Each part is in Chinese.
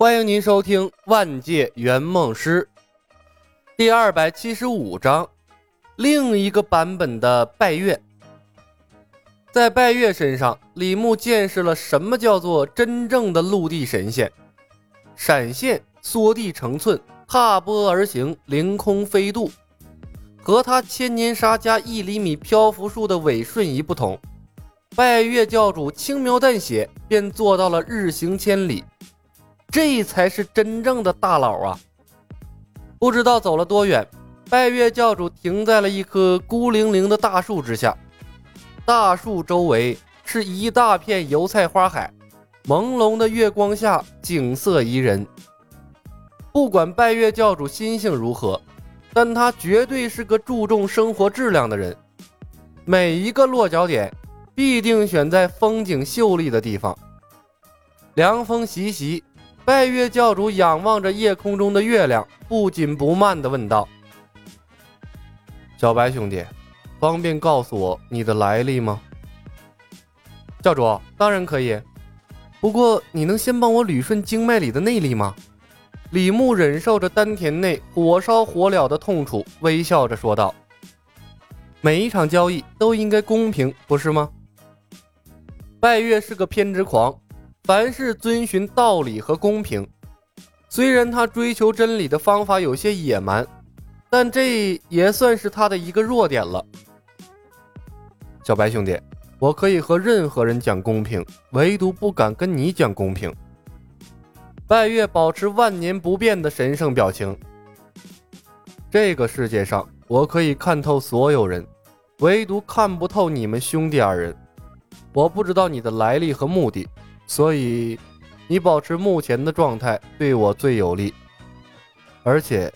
欢迎您收听《万界圆梦师》第二百七十五章，另一个版本的拜月。在拜月身上，李牧见识了什么叫做真正的陆地神仙：闪现、缩地成寸、踏波而行、凌空飞渡。和他千年杀加一厘米漂浮术的伪瞬移不同，拜月教主轻描淡写便做到了日行千里。这才是真正的大佬啊！不知道走了多远，拜月教主停在了一棵孤零零的大树之下。大树周围是一大片油菜花海，朦胧的月光下景色宜人。不管拜月教主心性如何，但他绝对是个注重生活质量的人。每一个落脚点必定选在风景秀丽的地方。凉风习习。拜月教主仰望着夜空中的月亮，不紧不慢地问道：“小白兄弟，方便告诉我你的来历吗？”教主当然可以，不过你能先帮我捋顺经脉里的内力吗？李牧忍受着丹田内火烧火燎的痛楚，微笑着说道：“每一场交易都应该公平，不是吗？”拜月是个偏执狂。凡事遵循道理和公平，虽然他追求真理的方法有些野蛮，但这也算是他的一个弱点了。小白兄弟，我可以和任何人讲公平，唯独不敢跟你讲公平。拜月保持万年不变的神圣表情。这个世界上，我可以看透所有人，唯独看不透你们兄弟二人。我不知道你的来历和目的。所以，你保持目前的状态对我最有利。而且，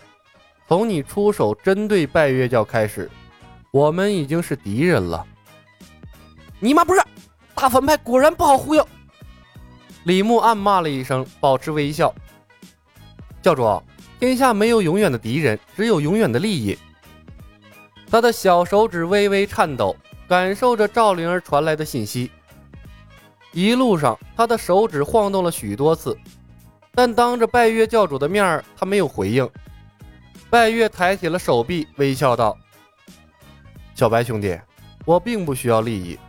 从你出手针对拜月教开始，我们已经是敌人了。你妈不是大反派，果然不好忽悠。李牧暗骂了一声，保持微笑。教主，天下没有永远的敌人，只有永远的利益。他的小手指微微颤抖，感受着赵灵儿传来的信息。一路上，他的手指晃动了许多次，但当着拜月教主的面他没有回应。拜月抬起了手臂，微笑道：“小白兄弟，我并不需要利益，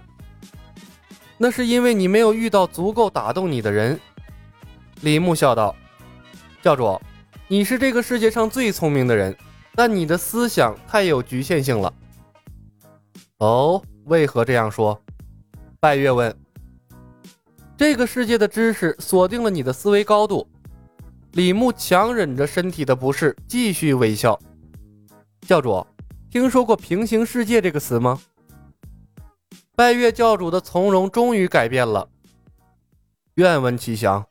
那是因为你没有遇到足够打动你的人。”李牧笑道：“教主，你是这个世界上最聪明的人，但你的思想太有局限性了。”哦，为何这样说？拜月问。这个世界的知识锁定了你的思维高度。李牧强忍着身体的不适，继续微笑。教主，听说过“平行世界”这个词吗？拜月教主的从容终于改变了。愿闻其详。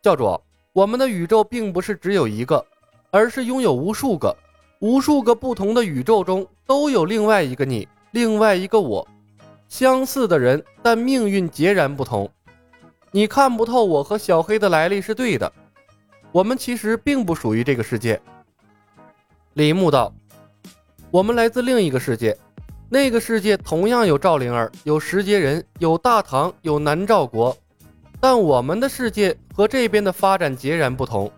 教主，我们的宇宙并不是只有一个，而是拥有无数个、无数个不同的宇宙中都有另外一个你，另外一个我。相似的人，但命运截然不同。你看不透我和小黑的来历是对的，我们其实并不属于这个世界。李牧道：“我们来自另一个世界，那个世界同样有赵灵儿，有石阶人，有大唐，有南诏国，但我们的世界和这边的发展截然不同。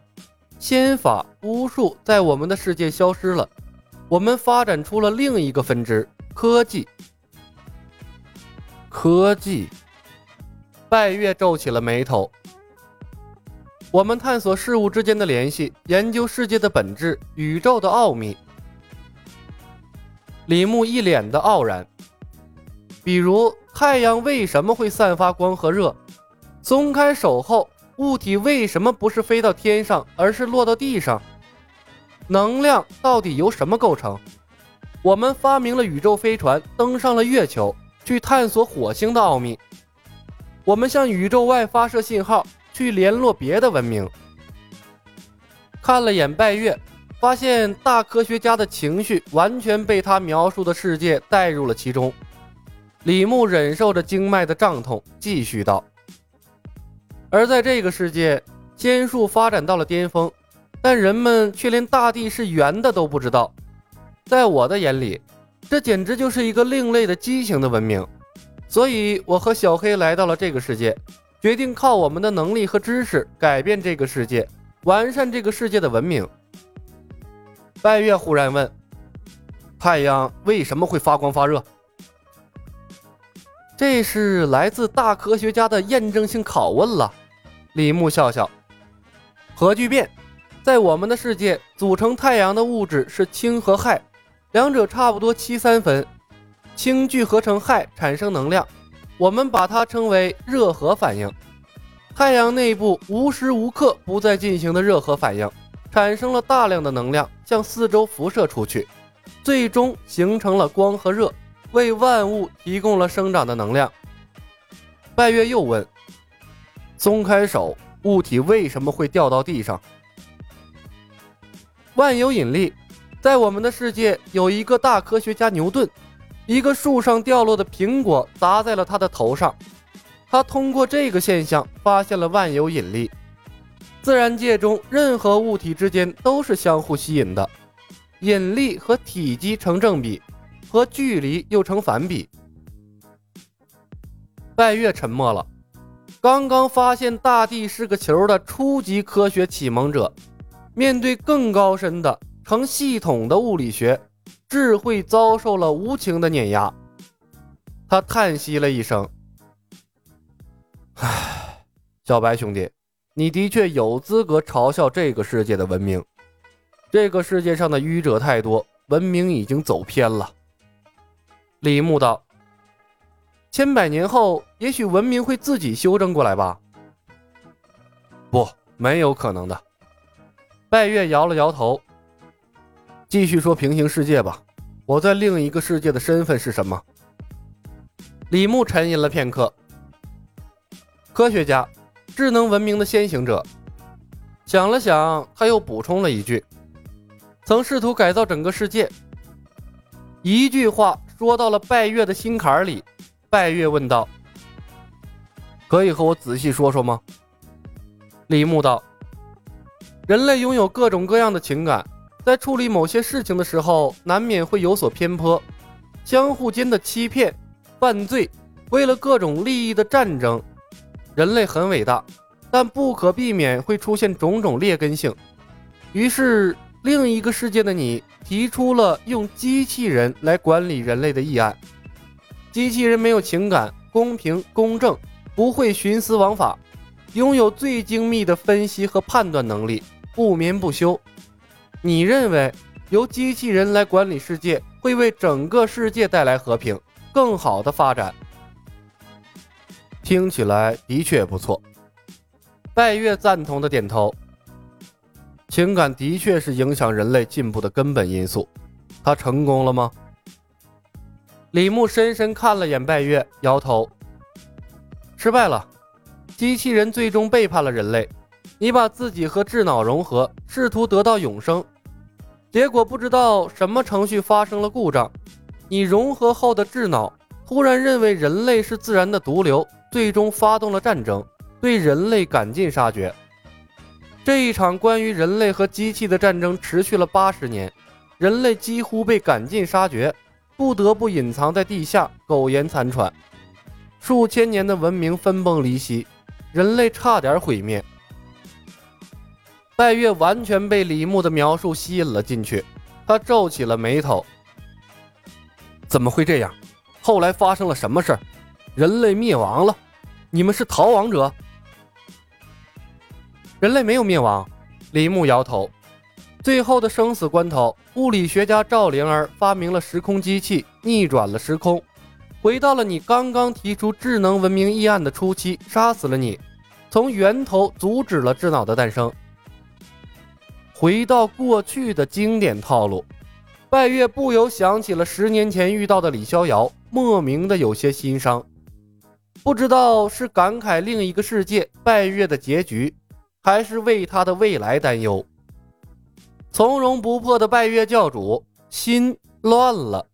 仙法巫术在我们的世界消失了，我们发展出了另一个分支——科技。”科技，拜月皱起了眉头。我们探索事物之间的联系，研究世界的本质，宇宙的奥秘。李牧一脸的傲然。比如，太阳为什么会散发光和热？松开手后，物体为什么不是飞到天上，而是落到地上？能量到底由什么构成？我们发明了宇宙飞船，登上了月球。去探索火星的奥秘，我们向宇宙外发射信号，去联络别的文明。看了眼拜月，发现大科学家的情绪完全被他描述的世界带入了其中。李牧忍受着经脉的胀痛，继续道：“而在这个世界，仙术发展到了巅峰，但人们却连大地是圆的都不知道。在我的眼里。”这简直就是一个另类的畸形的文明，所以我和小黑来到了这个世界，决定靠我们的能力和知识改变这个世界，完善这个世界的文明。拜月忽然问：“太阳为什么会发光发热？”这是来自大科学家的验证性拷问了。李牧笑笑：“核聚变，在我们的世界，组成太阳的物质是氢和氦，两者差不多七三分，氢聚合成氦产生能量。”我们把它称为热核反应。太阳内部无时无刻不在进行的热核反应，产生了大量的能量，向四周辐射出去，最终形成了光和热，为万物提供了生长的能量。拜月又问：“松开手，物体为什么会掉到地上？”万有引力，在我们的世界有一个大科学家牛顿。一个树上掉落的苹果砸在了他的头上，他通过这个现象发现了万有引力。自然界中任何物体之间都是相互吸引的，引力和体积成正比，和距离又成反比。拜月沉默了。刚刚发现大地是个球的初级科学启蒙者，面对更高深的成系统的物理学。智慧遭受了无情的碾压，他叹息了一声：“唉，小白兄弟，你的确有资格嘲笑这个世界的文明。这个世界上的愚者太多，文明已经走偏了。”李牧道：“千百年后，也许文明会自己修正过来吧？”“不，没有可能的。”拜月摇了摇头。继续说平行世界吧，我在另一个世界的身份是什么？李牧沉吟了片刻。科学家，智能文明的先行者。想了想，他又补充了一句：“曾试图改造整个世界。”一句话说到了拜月的心坎里。拜月问道：“可以和我仔细说说吗？”李牧道：“人类拥有各种各样的情感。”在处理某些事情的时候，难免会有所偏颇，相互间的欺骗、犯罪，为了各种利益的战争。人类很伟大，但不可避免会出现种种劣根性。于是，另一个世界的你提出了用机器人来管理人类的议案。机器人没有情感，公平公正，不会徇私枉法，拥有最精密的分析和判断能力，不眠不休。你认为由机器人来管理世界会为整个世界带来和平、更好的发展？听起来的确不错。拜月赞同的点头。情感的确是影响人类进步的根本因素。他成功了吗？李牧深深看了眼拜月，摇头。失败了。机器人最终背叛了人类。你把自己和智脑融合，试图得到永生，结果不知道什么程序发生了故障。你融合后的智脑突然认为人类是自然的毒瘤，最终发动了战争，对人类赶尽杀绝。这一场关于人类和机器的战争持续了八十年，人类几乎被赶尽杀绝，不得不隐藏在地下，苟延残喘。数千年的文明分崩离析，人类差点毁灭。拜月完全被李牧的描述吸引了进去，他皱起了眉头。怎么会这样？后来发生了什么事儿？人类灭亡了？你们是逃亡者？人类没有灭亡。李牧摇头。最后的生死关头，物理学家赵灵儿发明了时空机器，逆转了时空，回到了你刚刚提出智能文明议案的初期，杀死了你，从源头阻止了智脑的诞生。回到过去的经典套路，拜月不由想起了十年前遇到的李逍遥，莫名的有些心伤。不知道是感慨另一个世界拜月的结局，还是为他的未来担忧。从容不迫的拜月教主心乱了。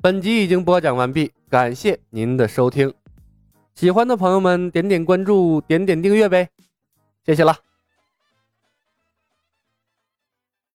本集已经播讲完毕，感谢您的收听。喜欢的朋友们点点关注，点点订阅呗，谢谢了。